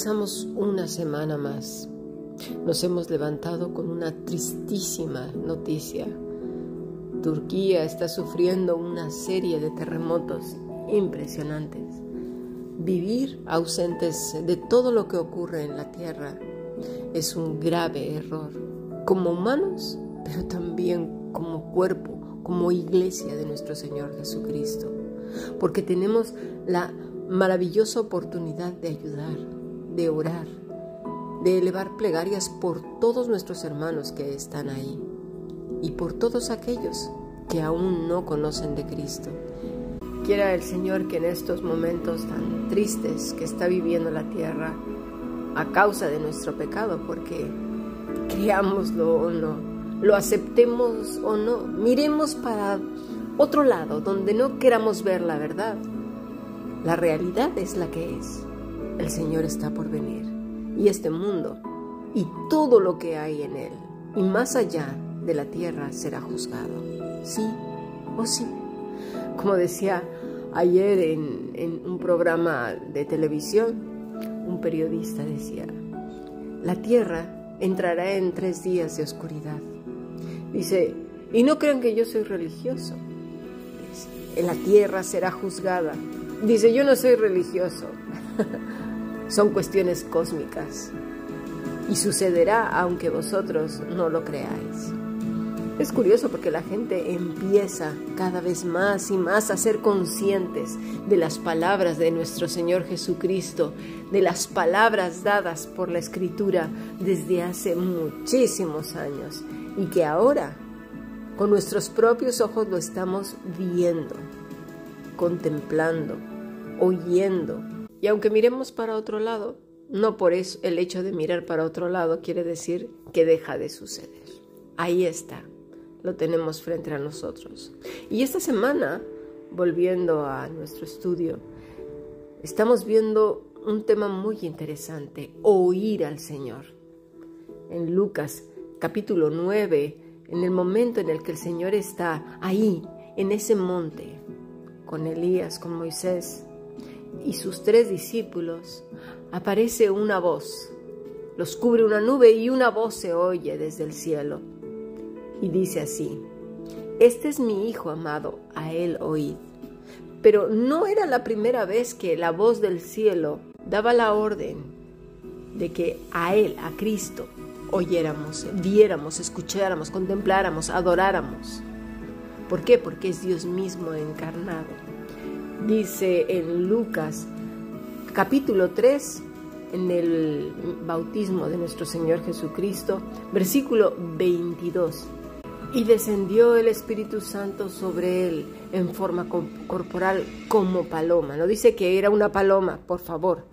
Comenzamos una semana más. Nos hemos levantado con una tristísima noticia. Turquía está sufriendo una serie de terremotos impresionantes. Vivir ausentes de todo lo que ocurre en la tierra es un grave error, como humanos, pero también como cuerpo, como iglesia de nuestro Señor Jesucristo, porque tenemos la maravillosa oportunidad de ayudar, de orar, de elevar plegarias por todos nuestros hermanos que están ahí y por todos aquellos que aún no conocen de Cristo. Quiera el Señor que en estos momentos tan tristes que está viviendo la tierra a causa de nuestro pecado, porque creámoslo o no, lo aceptemos o no, miremos para otro lado donde no queramos ver la verdad la realidad es la que es. El Señor está por venir. Y este mundo y todo lo que hay en él y más allá de la tierra será juzgado. Sí o sí. Como decía ayer en, un programa de televisión, un periodista decía, la tierra entrará en tres días de oscuridad. Dice, y no crean que yo soy religioso. En la tierra será juzgada Dice, yo no soy religioso. Son cuestiones cósmicas. Y sucederá aunque vosotros no lo creáis. Es curioso porque la gente empieza cada vez más y más a ser conscientes de las palabras de nuestro Señor Jesucristo, de las palabras dadas por la Escritura desde hace muchísimos años y que ahora con nuestros propios ojos lo estamos viendo, contemplando, oyendo. Y aunque miremos para otro lado, no por eso el hecho de mirar para otro lado quiere decir que deja de suceder. Ahí está, lo tenemos frente a nosotros. Y esta semana, volviendo a nuestro estudio, estamos viendo un tema muy interesante, oír al Señor. En Lucas capítulo 9, en el momento en el que el Señor está ahí, en ese monte, con Elías, con Moisés, y sus tres discípulos, aparece una voz. Los cubre una nube y una voz se oye desde el cielo. Y dice así, Este es mi Hijo amado, a él oíd. Pero no era la primera vez que la voz del cielo daba la orden de que a Él, a Cristo, oyéramos, viéramos, escucháramos, contempláramos, adoráramos. ¿Por qué? Porque es Dios mismo encarnado dice en Lucas capítulo 3, en el bautismo de nuestro Señor Jesucristo, versículo 22. Y descendió el Espíritu Santo sobre él en forma corporal como paloma. No dice que era una paloma, por favor.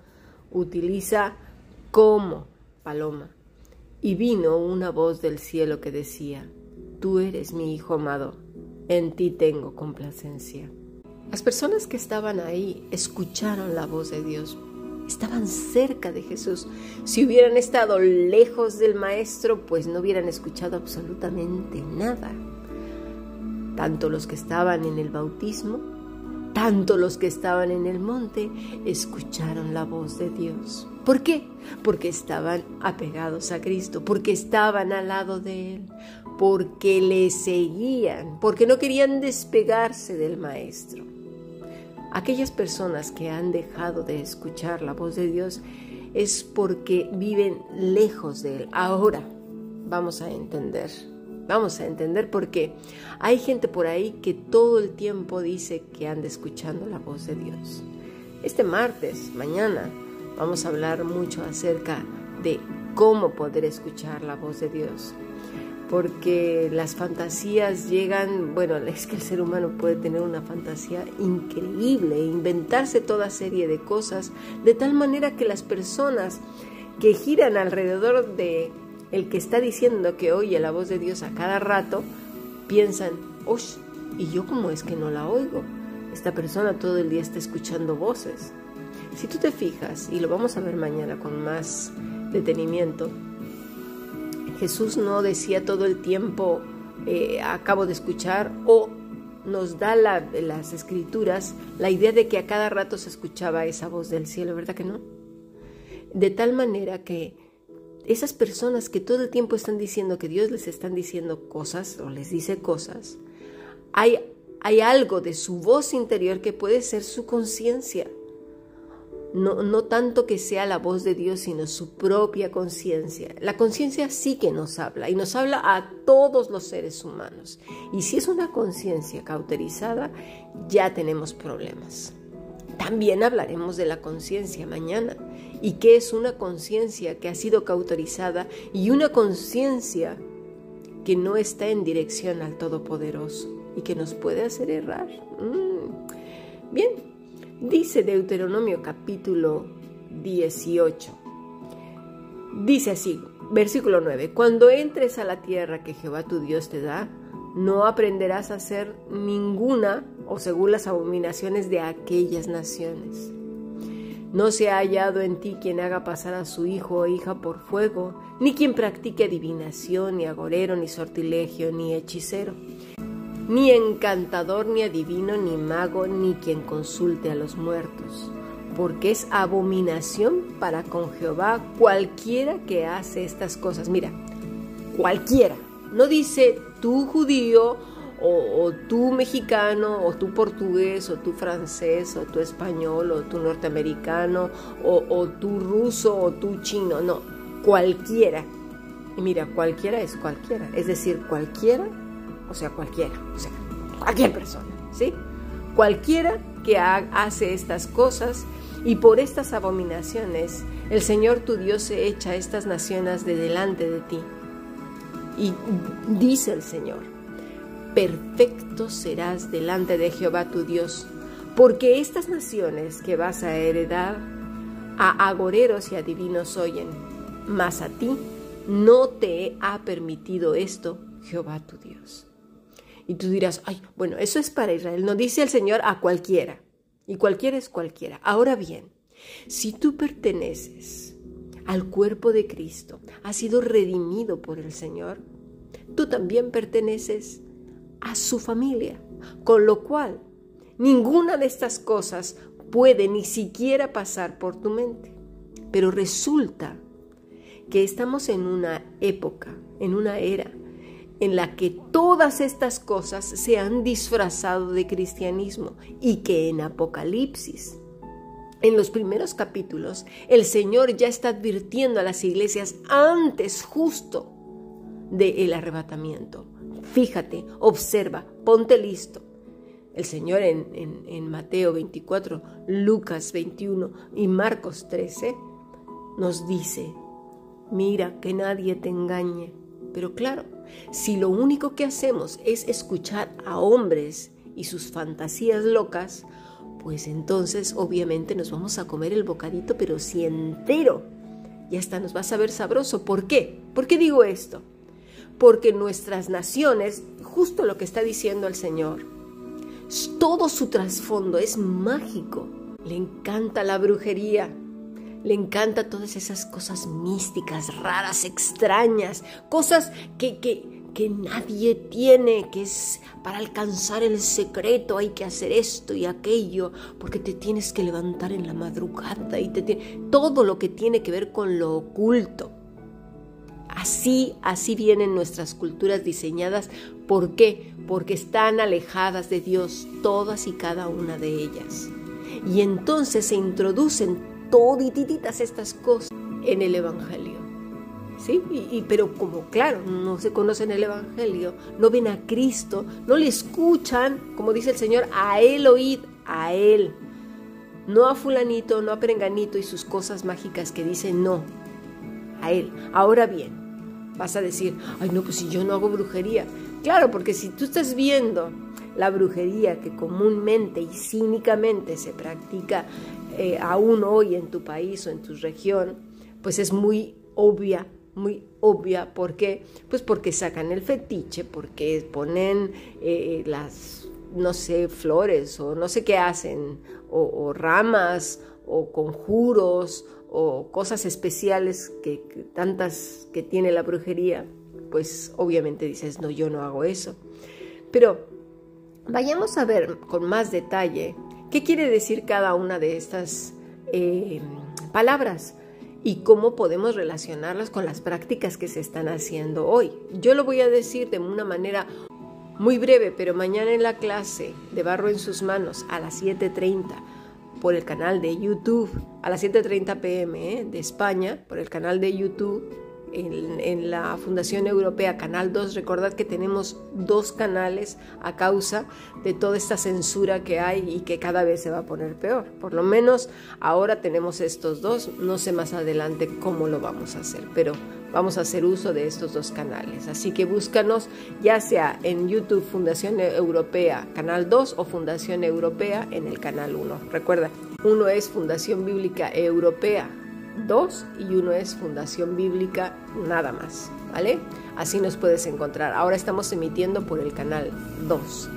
Utiliza como paloma. Y vino una voz del cielo que decía, Tú eres mi Hijo amado, en ti tengo complacencia. Las personas que estaban ahí escucharon la voz de Dios, estaban cerca de Jesús. Si hubieran estado lejos del Maestro, pues no hubieran escuchado absolutamente nada. Tanto los que estaban en el bautismo, tanto los que estaban en el monte, escucharon la voz de Dios. ¿Por qué? Porque estaban apegados a Cristo, porque estaban al lado de Él, porque le seguían, porque no querían despegarse del Maestro. Aquellas personas que han dejado de escuchar la voz de Dios es porque viven lejos de Él. Ahora vamos a entender Vamos a entender por qué. Hay gente por ahí que todo el tiempo dice que anda escuchando la voz de Dios. Este martes, mañana, vamos a hablar mucho acerca de cómo poder escuchar la voz de Dios. Porque las fantasías llegan, bueno, es que el ser humano puede tener una fantasía increíble inventarse toda serie de cosas de tal manera que las personas que giran alrededor de el que está diciendo que oye la voz de Dios a cada rato, piensan, ¡Osh! ¿Y yo cómo es que no la oigo? Esta persona todo el día está escuchando voces. Si tú te fijas, y lo vamos a ver mañana con más detenimiento, Jesús no decía todo el tiempo, eh, acabo de escuchar, o nos da las escrituras la idea de que a cada rato se escuchaba esa voz del cielo, ¿verdad que no? De tal manera que esas personas que todo el tiempo están diciendo que Dios les están diciendo cosas o les dice cosas, hay, hay algo de su voz interior que puede ser su conciencia. No, no, tanto que sea la voz de Dios, sino su propia conciencia. La conciencia sí que nos habla y nos habla a todos los seres humanos. Y si es una conciencia cauterizada, ya tenemos problemas. También hablaremos de la conciencia mañana y qué es una conciencia que ha sido cauterizada y una conciencia que no está en dirección al Todopoderoso y que nos puede hacer errar. Mm. Bien, dice Deuteronomio capítulo 18. Dice así, versículo 9, cuando entres a la tierra que Jehová tu Dios te da, no aprenderás a hacer ninguna o según las abominaciones de aquellas naciones. No se ha hallado en ti quien haga pasar a su hijo o hija por fuego, ni quien practique adivinación, ni agorero, ni sortilegio, ni hechicero, ni encantador, ni adivino, ni mago, ni quien consulte a los muertos, porque es abominación para con Jehová cualquiera que hace estas cosas. Mira, cualquiera. No dice tú judío o, tú mexicano, o tú portugués, o tú francés, o tú español, o tú norteamericano, o, o tú ruso, o tú chino, no, cualquiera. Y mira, cualquiera es cualquiera, es decir, cualquiera, o sea, cualquiera, o sea, cualquier persona, ¿sí? Cualquiera que hace estas cosas y por estas abominaciones el Señor tu Dios se echa estas naciones de delante de ti. Y dice el Señor, perfecto serás delante de Jehová tu Dios, porque estas naciones que vas a heredar a agoreros y adivinos oyen, mas a ti no te ha permitido esto Jehová tu Dios. Y tú dirás, ay, bueno, eso es para Israel, no dice el Señor a cualquiera, y cualquiera es cualquiera. Ahora bien, si tú perteneces al cuerpo de Cristo, has sido redimido por el Señor, tú también perteneces a su familia, con lo cual ninguna de estas cosas puede ni siquiera pasar por tu mente. Pero resulta que estamos en una época, en una era, en la que todas estas cosas se han disfrazado de cristianismo y que en Apocalipsis, en los primeros capítulos, el Señor ya está advirtiendo a las iglesias antes justo del arrebatamiento Fíjate, observa, ponte listo. El Señor en, Mateo 24, Lucas 21 y Marcos 13 nos dice, mira que nadie te engañe. Pero claro, si lo único que hacemos es escuchar a hombres y sus fantasías locas, pues entonces obviamente nos vamos a comer el bocadito, pero si entero. Y hasta nos va a saber sabroso. ¿Por qué? ¿Por qué digo esto? porque nuestras naciones, justo lo que está diciendo el Señor, todo su trasfondo es mágico. Le encanta la brujería, le encanta todas esas cosas místicas, raras, extrañas, cosas que, que, que nadie tiene, que es para alcanzar el secreto hay que hacer esto y aquello, porque te tienes que levantar en la madrugada y te todo lo que tiene que ver con lo oculto. Así, así vienen nuestras culturas diseñadas. ¿Por qué? Porque están alejadas de Dios todas y cada una de ellas. Y entonces se introducen todititas estas cosas en el Evangelio. ¿sí? Y, pero como claro, no se conocen el Evangelio, no ven a Cristo, no le escuchan, como dice el Señor, a Él oíd, a Él. No a fulanito, no a perenganito y sus cosas mágicas que dicen no, a Él. Ahora bien, vas a decir, ay no, pues si yo no hago brujería. Claro, porque si tú estás viendo la brujería que comúnmente y cínicamente se practica eh, aún hoy en tu país o en tu región, pues es muy obvia, muy obvia. ¿Por qué? Pues porque sacan el fetiche, porque ponen eh, las, no sé, flores o no sé qué hacen, o, ramas, o conjuros, o cosas especiales que, tantas que tiene la brujería, pues obviamente dices, no, yo no hago eso. Pero vayamos a ver con más detalle qué quiere decir cada una de estas eh, palabras y cómo podemos relacionarlas con las prácticas que se están haciendo hoy. Yo lo voy a decir de una manera muy breve, pero mañana en la clase de Barro en sus manos a las 7.30 por el canal de YouTube, a las 7.30 pm ¿eh? de España, por el canal de YouTube en, la Fundación Europea Canal 2. Recordad que tenemos dos canales a causa de toda esta censura que hay y que cada vez se va a poner peor. Por lo menos ahora tenemos estos dos. No sé más adelante cómo lo vamos a hacer, pero vamos a hacer uso de estos dos canales. Así que búscanos ya sea en YouTube Fundación Europea Canal 2 o Fundación Europea en el Canal 1. Recuerda, uno es Fundación Bíblica Europea 2 y uno es Fundación Bíblica nada más, ¿vale? Así nos puedes encontrar. Ahora estamos emitiendo por el canal 2.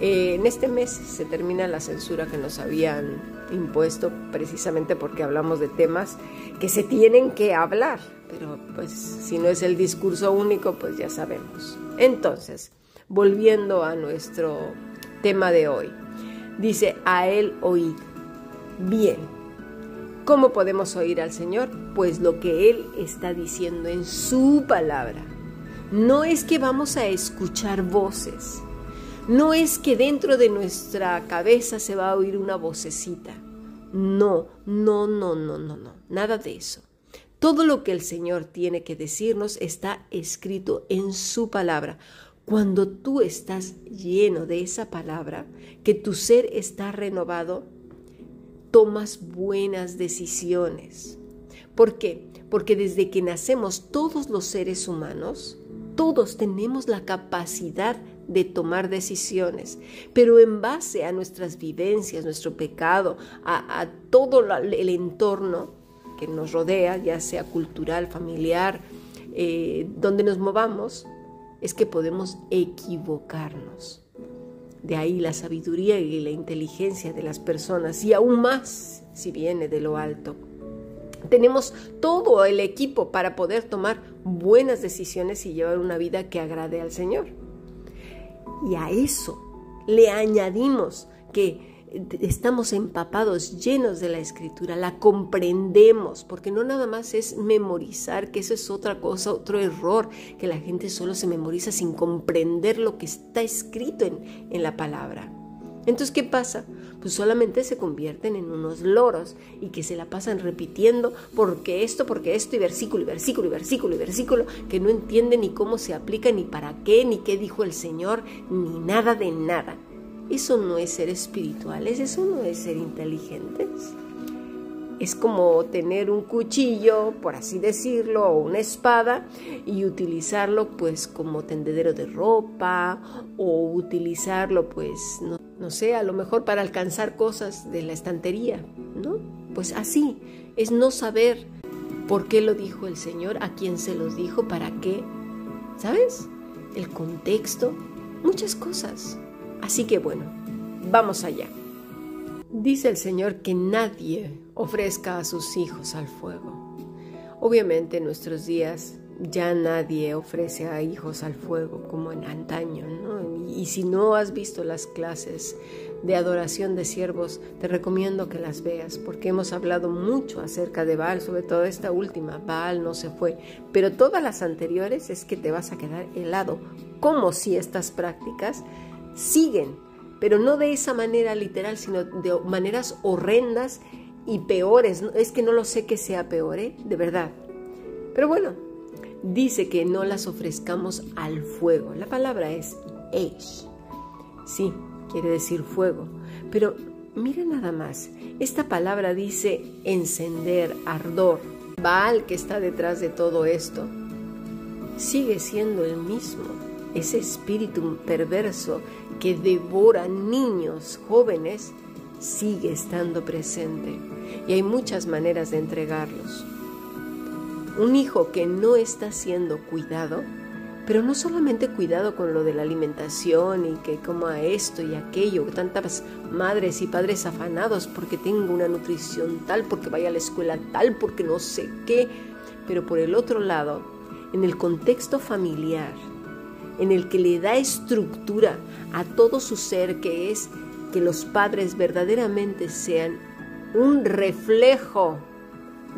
Eh, en este mes se termina la censura que nos habían impuesto precisamente porque hablamos de temas que se tienen que hablar, pero pues si no es el discurso único, pues ya sabemos. Entonces, volviendo a nuestro tema de hoy, dice, a él oíd. Bien, ¿Cómo podemos oír al Señor? Pues lo que Él está diciendo en su palabra. No es que vamos a escuchar voces, no es que dentro de nuestra cabeza se va a oír una vocecita. No, no, no, no, no, no, nada de eso. Todo lo que el Señor tiene que decirnos está escrito en su palabra. Cuando tú estás lleno de esa palabra, que tu ser está renovado, tomas buenas decisiones. ¿Por qué? Porque desde que nacemos todos los seres humanos, todos tenemos la capacidad de tomar decisiones, pero en base a nuestras vivencias, nuestro pecado, a, todo el entorno que nos rodea, ya sea cultural, familiar, eh, donde nos movamos, es que podemos equivocarnos. De ahí la sabiduría y la inteligencia de las personas y aún más si viene de lo alto. Tenemos todo el equipo para poder tomar buenas decisiones y llevar una vida que agrade al Señor. Y a eso le añadimos que estamos empapados, llenos de la escritura, la comprendemos, porque no nada más es memorizar, que eso es otra cosa, otro error, que la gente solo se memoriza sin comprender lo que está escrito en, en la palabra. Entonces, ¿qué pasa? Pues solamente se convierten en unos loros y que se la pasan repitiendo porque esto, porque esto, y versículo, y versículo, y versículo, y versículo, que no entienden ni cómo se aplica, ni para qué, ni qué dijo el Señor, ni nada de nada. Eso no es ser espirituales, eso no es ser inteligentes. Es como tener un cuchillo, por así decirlo, o una espada y utilizarlo pues como tendedero de ropa o utilizarlo pues, no, no sé, a lo mejor para alcanzar cosas de la estantería, ¿no? Pues así, es no saber por qué lo dijo el Señor, a quién se los dijo, para qué, ¿sabes? El contexto, muchas cosas. Así que bueno, vamos allá. Dice el Señor que nadie ofrezca a sus hijos al fuego. Obviamente en nuestros días ya nadie ofrece a hijos al fuego como en antaño, ¿no? Y, si no has visto las clases de adoración de siervos, te recomiendo que las veas, porque hemos hablado mucho acerca de Baal, sobre todo esta última, Baal no se fue, pero todas las anteriores es que te vas a quedar helado, como si estas prácticas siguen, pero no de esa manera literal, sino de maneras horrendas y peores. Es que no lo sé que sea peor, ¿eh? de verdad. Pero bueno, dice que no las ofrezcamos al fuego. La palabra es Eish. Sí, quiere decir fuego. Pero mira nada más, esta palabra dice encender, ardor. Baal que está detrás de todo esto sigue siendo el mismo. Ese espíritu perverso que devora niños, jóvenes, sigue estando presente. Y hay muchas maneras de entregarlos. Un hijo que no está siendo cuidado, pero no solamente cuidado con lo de la alimentación y que coma esto y aquello, tantas madres y padres afanados porque tengo una nutrición tal, porque vaya a la escuela tal, porque no sé qué, pero por el otro lado, en el contexto familiar, en el que le da estructura a todo su ser, que es que los padres verdaderamente sean un reflejo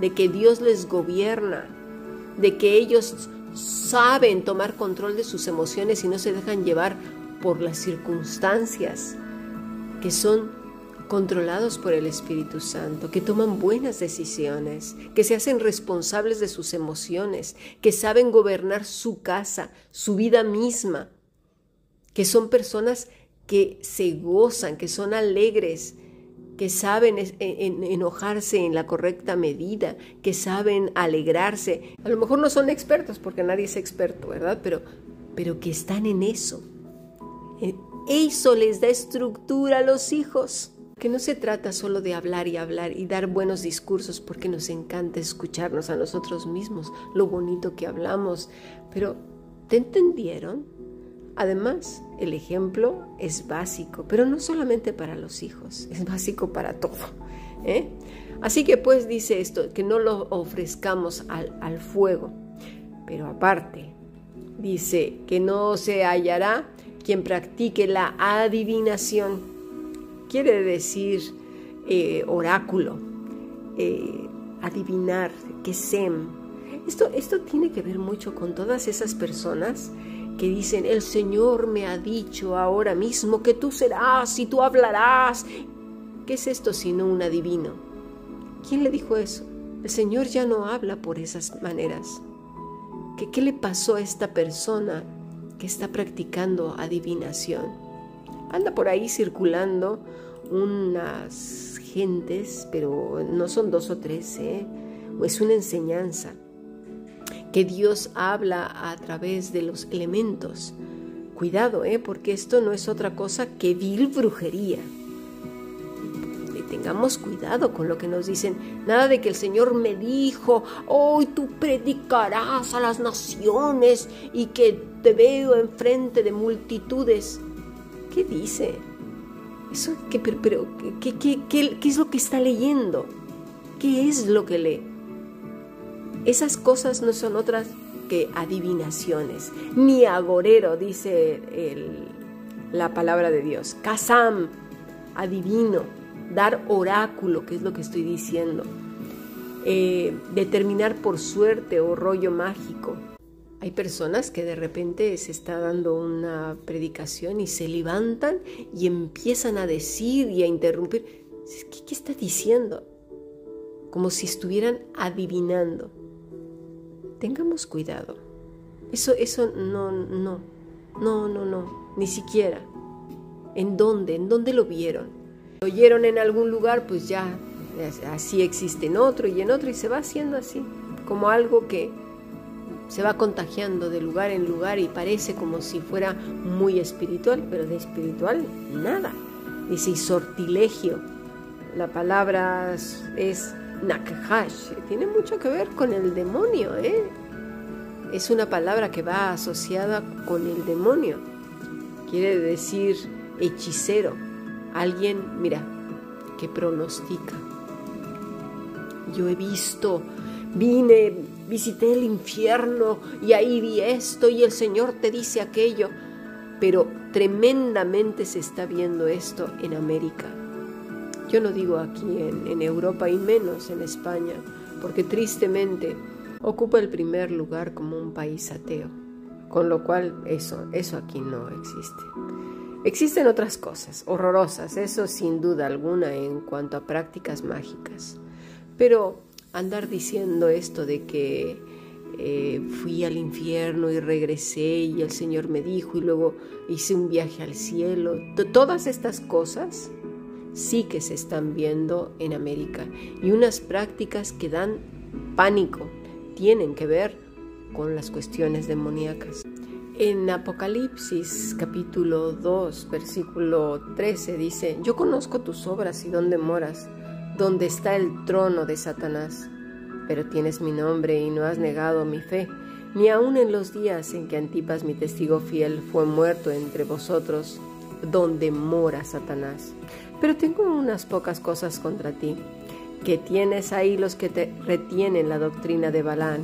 de que Dios les gobierna, de que ellos saben tomar control de sus emociones y no se dejan llevar por las circunstancias, que son controlados por el Espíritu Santo, que toman buenas decisiones, que se hacen responsables de sus emociones, que saben gobernar su casa, su vida misma, que son personas que se gozan, que son alegres, que saben enojarse en la correcta medida, que saben alegrarse. A lo mejor no son expertos, porque nadie es experto, ¿verdad? Pero, pero que están en eso. Eh, eso les da estructura a los hijos. Que no se trata solo de hablar y hablar y dar buenos discursos, porque nos encanta escucharnos a nosotros mismos, lo bonito que hablamos. Pero, ¿te entendieron? Además, el ejemplo es básico, pero no solamente para los hijos, es básico para todo. ¿eh? Así que pues dice esto, que no lo ofrezcamos al, al fuego, pero aparte, dice que no se hallará quien practique la adivinación, quiere decir eh, oráculo, eh, adivinar, que sem. Esto, esto tiene que ver mucho con todas esas personas que dicen, el Señor me ha dicho ahora mismo que tú serás y tú hablarás. ¿Qué es esto sino un adivino? ¿Quién le dijo eso? El Señor ya no habla por esas maneras. ¿Qué, qué le pasó a esta persona que está practicando adivinación? Anda por ahí circulando unas gentes, pero no son dos o tres, ¿eh? es una enseñanza que Dios habla a través de los elementos. Cuidado, ¿eh? porque esto no es otra cosa que vil brujería. tengamos cuidado con lo que nos dicen. Nada de que el Señor me dijo, hoy tú predicarás a las naciones y que te veo enfrente de multitudes. ¿Qué dice? Eso, ¿qué, pero, ¿qué, qué, qué es lo que está leyendo? ¿Qué es lo que lee? Esas cosas no son otras que adivinaciones, ni agorero, dice la palabra de Dios. Kazam, adivino, dar oráculo, que es lo que estoy diciendo. Eh, determinar por suerte o rollo mágico. Hay personas que de repente se está dando una predicación y se levantan y empiezan a decir y a interrumpir. ¿Qué, qué está diciendo? Como si estuvieran adivinando tengamos cuidado. Eso, eso no, no, no, no, no, ni siquiera. ¿En dónde? ¿En dónde lo vieron? Lo oyeron en algún lugar, pues ya, así existe en otro y en otro y se va haciendo así, como algo que se va contagiando de lugar en lugar y parece como si fuera muy espiritual, pero de espiritual nada. Dice sortilegio. La palabra es Nakhash tiene mucho que ver con el demonio, ¿eh? Es una palabra que va asociada con el demonio. Quiere decir hechicero, alguien, mira, que pronostica. Yo he visto, vine, visité el infierno y ahí vi esto y el Señor te dice aquello, pero tremendamente se está viendo esto en América. Yo no digo aquí en, Europa y menos en España, porque tristemente ocupa el primer lugar como un país ateo, con lo cual eso, eso aquí no existe. Existen otras cosas horrorosas, eso sin duda alguna en cuanto a prácticas mágicas, pero andar diciendo esto de que eh, fui al infierno y regresé y el Señor me dijo y luego hice un viaje al cielo. Todas estas cosas sí que se están viendo en América y unas prácticas que dan pánico tienen que ver con las cuestiones demoníacas. En Apocalipsis capítulo 2 versículo 13 dice, yo conozco tus obras y dónde moras, donde está el trono de Satanás pero tienes mi nombre y no has negado mi fe, ni aun en los días en que Antipas, mi testigo fiel, fue muerto entre vosotros, donde mora Satanás. Pero tengo unas pocas cosas contra ti, que tienes ahí los que te retienen la doctrina de Balán,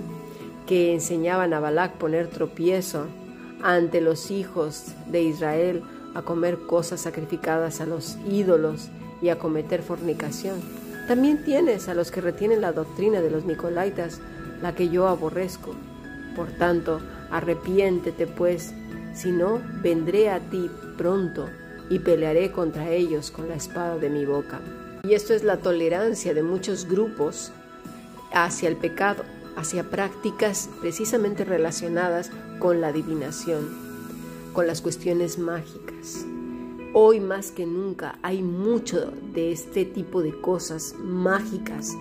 que enseñaban a Balac poner tropiezo ante los hijos de Israel a comer cosas sacrificadas a los ídolos y a cometer fornicación también tienes a los que retienen la doctrina de los Nicolaitas, la que yo aborrezco. Por tanto, arrepiéntete pues, si no, vendré a ti pronto y pelearé contra ellos con la espada de mi boca. Y esto es la tolerancia de muchos grupos hacia el pecado, hacia prácticas precisamente relacionadas con la adivinación, con las cuestiones mágicas. Hoy más que nunca hay mucho de este tipo de cosas mágicas.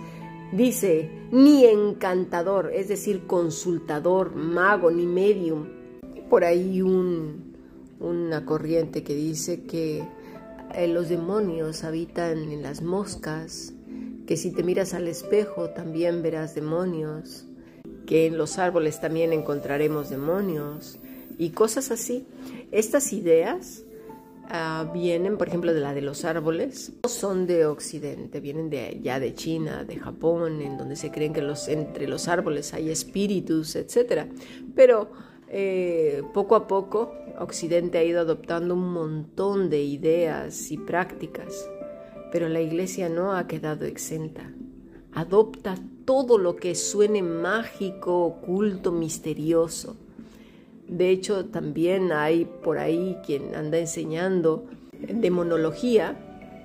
Dice, ni encantador, es decir, consultador, mago, ni medium. Por ahí un, una corriente que dice que eh, los demonios habitan en las moscas, que si te miras al espejo también verás demonios, que en los árboles también encontraremos demonios y cosas así. Estas ideas Ah, vienen, por ejemplo, de la de los árboles, no son de Occidente, vienen ya de China, de Japón, en donde se creen que los, entre los árboles hay espíritus, etc. Pero eh, poco a poco Occidente ha ido adoptando un montón de ideas y prácticas, pero la iglesia no ha quedado exenta. Adopta todo lo que suene mágico, oculto, misterioso de hecho, también hay por ahí quien anda enseñando demonología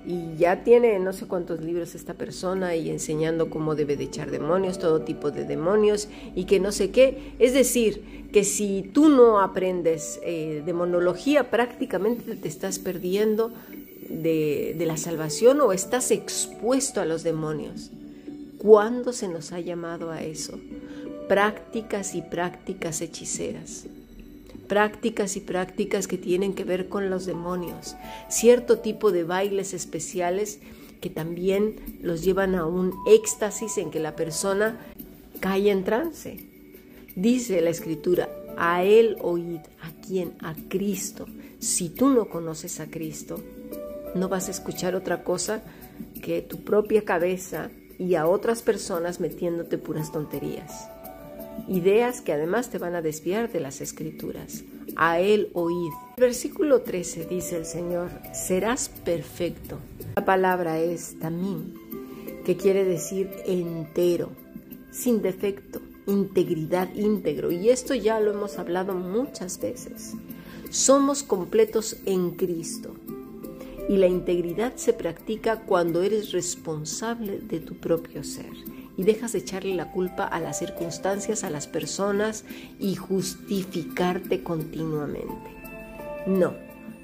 y ya tiene no sé cuántos libros esta persona y enseñando cómo debe de echar demonios, todo tipo de demonios y que no sé qué. Es decir, que si tú no aprendes eh, demonología, prácticamente te estás perdiendo de, de la salvación o estás expuesto a los demonios. ¿Cuándo se nos ha llamado a eso? Prácticas y prácticas hechiceras prácticas y prácticas que tienen que ver con los demonios, cierto tipo de bailes especiales que también los llevan a un éxtasis en que la persona cae en trance. Dice la escritura, a Él oíd, ¿a quién? A Cristo. Si tú no conoces a Cristo, no vas a escuchar otra cosa que tu propia cabeza y a otras personas metiéndote puras tonterías ideas que además te van a desviar de las escrituras. A Él oíd. Versículo 13 dice el Señor, serás perfecto. La palabra es tamín, que quiere decir entero, sin defecto, integridad, íntegro. Y esto ya lo hemos hablado muchas veces. Somos completos en Cristo. Y la integridad se practica cuando eres responsable de tu propio ser y dejas de echarle la culpa a las circunstancias, a las personas y justificarte continuamente. No,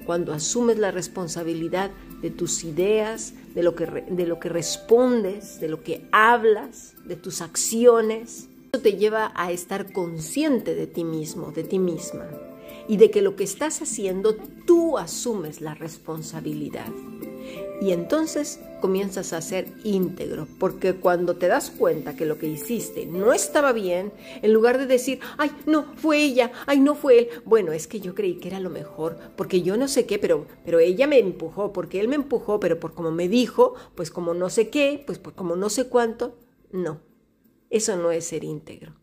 cuando asumes la responsabilidad de tus ideas, de lo que, de lo que respondes, de lo que hablas, de tus acciones, eso te lleva a estar consciente de ti mismo, de ti misma, y de que lo que estás haciendo tú asumes la responsabilidad. Y entonces comienzas a ser íntegro, porque cuando te das cuenta que lo que hiciste no estaba bien, en lugar de decir, ay, no, fue ella, ay, no fue él, bueno, es que yo creí que era lo mejor, porque yo no sé qué, pero, pero ella me empujó, porque él me empujó, pero por como me dijo, pues como no sé qué, pues como no sé cuánto, no, eso no es ser íntegro,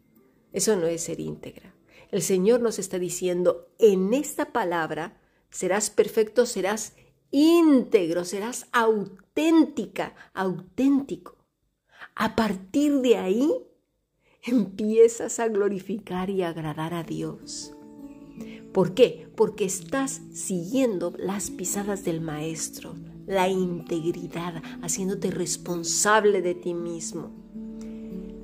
eso no es ser íntegra. El Señor nos está diciendo, en esta palabra, serás perfecto, serás íntegro, serás auténtica, auténtico. A partir de ahí empiezas a glorificar y agradar a Dios. ¿Por qué? Porque estás siguiendo las pisadas del Maestro, la integridad, haciéndote responsable de ti mismo.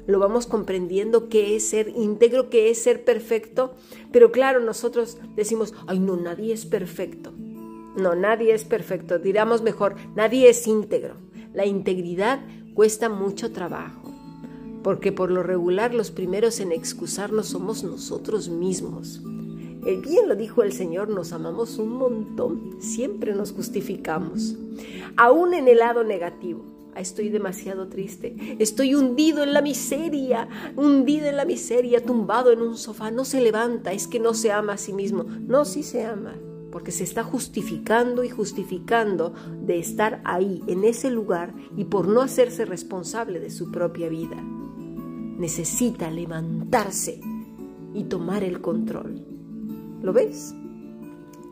lo vamos comprendiendo qué es ser íntegro, qué es ser perfecto, pero claro, nosotros decimos, ay no, nadie es perfecto. No, nadie es perfecto, diríamos mejor, nadie es íntegro. La integridad cuesta mucho trabajo, porque por lo regular los primeros en excusarnos somos nosotros mismos. El bien lo dijo el Señor, nos amamos un montón, siempre nos justificamos, aún en el lado negativo. Ah, estoy demasiado triste, estoy hundido en la miseria, hundido en la miseria, tumbado en un sofá, no se levanta, es que no se ama a sí mismo. No, sí se ama, porque se está justificando y justificando de estar ahí, en ese lugar, y por no hacerse responsable de su propia vida. Necesita levantarse y tomar el control. ¿Lo ves?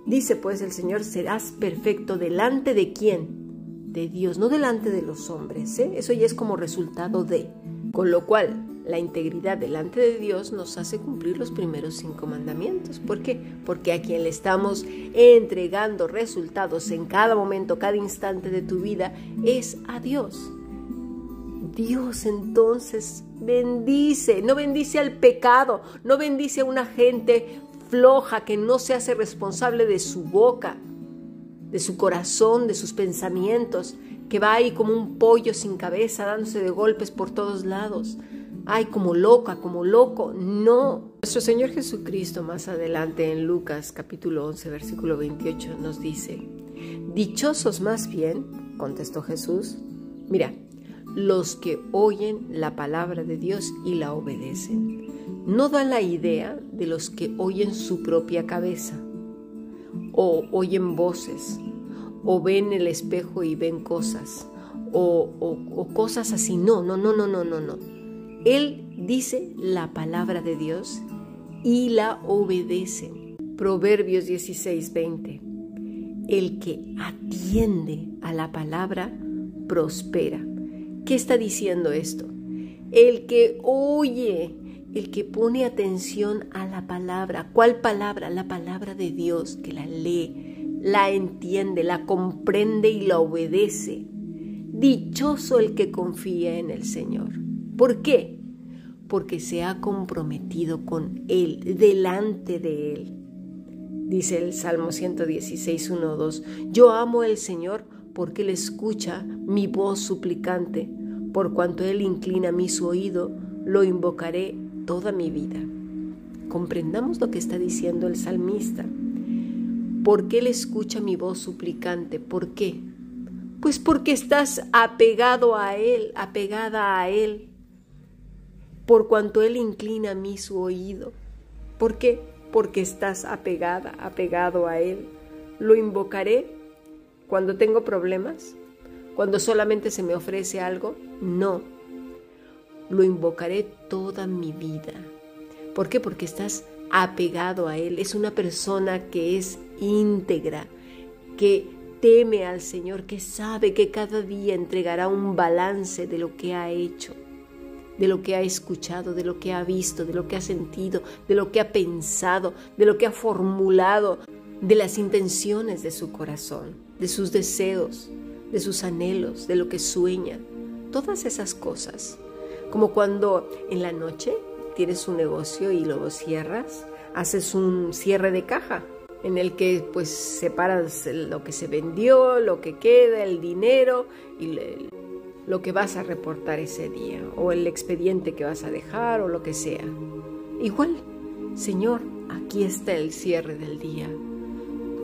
Dice pues el Señor, serás perfecto delante de quién? De Dios, no delante de los hombres. ¿eh? Eso ya es como resultado de. Con lo cual, la integridad delante de Dios nos hace cumplir los primeros cinco mandamientos. ¿Por qué? Porque a quien le estamos entregando resultados en cada momento, cada instante de tu vida, es a Dios. Dios entonces bendice, no bendice al pecado, no bendice a una gente floja, que no se hace responsable de su boca, de su corazón, de sus pensamientos, que va ahí como un pollo sin cabeza, dándose de golpes por todos lados. Ay, como loca, como loco. No. Nuestro Señor Jesucristo más adelante en Lucas capítulo 11 versículo 28 nos dice, Dichosos más bien, contestó Jesús, mira, los que oyen la palabra de Dios y la obedecen no da la idea de los que oyen su propia cabeza, o oyen voces, o ven el espejo y ven cosas, o, cosas así. No, no, no, no, no, no, no. Él dice la palabra de Dios y la obedece. Proverbios 16, 20. El que atiende a la palabra prospera. ¿Qué está diciendo esto? El que oye el que pone atención a la palabra. ¿Cuál palabra? La palabra de Dios, que la lee, la entiende, la comprende y la obedece. Dichoso el que confía en el Señor. ¿Por qué? Porque se ha comprometido con Él, delante de Él. Dice el Salmo 116, 1, 2. Yo amo al Señor porque Él escucha mi voz suplicante. Por cuanto Él inclina mi su oído, lo invocaré toda mi vida. Comprendamos lo que está diciendo el salmista. ¿Por qué él escucha mi voz suplicante? ¿Por qué? Pues porque estás apegado a Él, apegada a Él, por cuanto Él inclina a mí su oído. ¿Por qué? Porque estás apegada, apegado a Él. Lo invocaré cuando tengo problemas, cuando solamente se me ofrece algo. No, lo invocaré toda mi vida. ¿Por qué? Porque estás apegado a Él. Es una persona que es íntegra, que teme al Señor, que sabe que cada día entregará un balance de lo que ha hecho, de lo que ha escuchado, de lo que ha visto, de lo que ha sentido, de lo que ha pensado, de lo que ha formulado, de las intenciones de su corazón, de sus deseos, de sus anhelos, de lo que sueña. Todas esas cosas como cuando en la noche tienes un negocio y lo cierras, haces un cierre de caja en el que pues separas lo que se vendió, lo que queda, el dinero y lo que vas a reportar ese día o el expediente que vas a dejar o lo que sea. Igual, Señor, aquí está el cierre del día.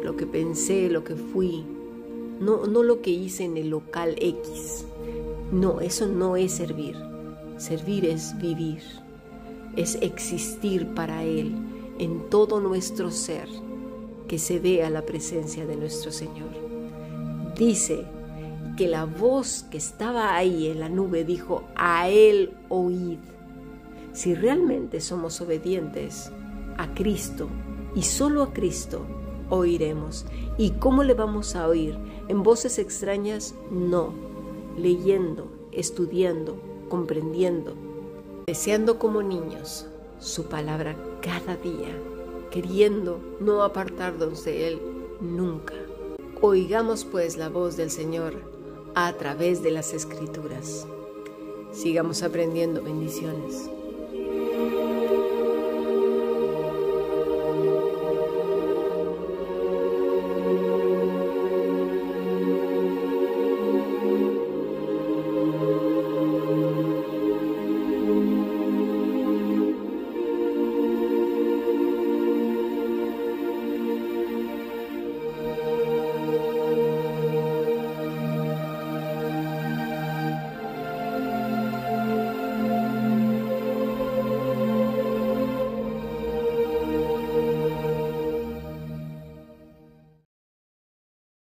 Lo que pensé, lo que fui, no, no lo que hice en el local X. No, eso no es servir. Servir es vivir, es existir para Él en todo nuestro ser, que se vea la presencia de nuestro Señor. Dice que la voz que estaba ahí en la nube dijo, a Él oíd. Si realmente somos obedientes a Cristo y solo a Cristo, oiremos. ¿Y cómo le vamos a oír? ¿En voces extrañas? No, leyendo, estudiando, comprendiendo, deseando como niños su palabra cada día, queriendo no apartarnos de Él nunca. Oigamos pues la voz del Señor a través de las escrituras. Sigamos aprendiendo. Bendiciones.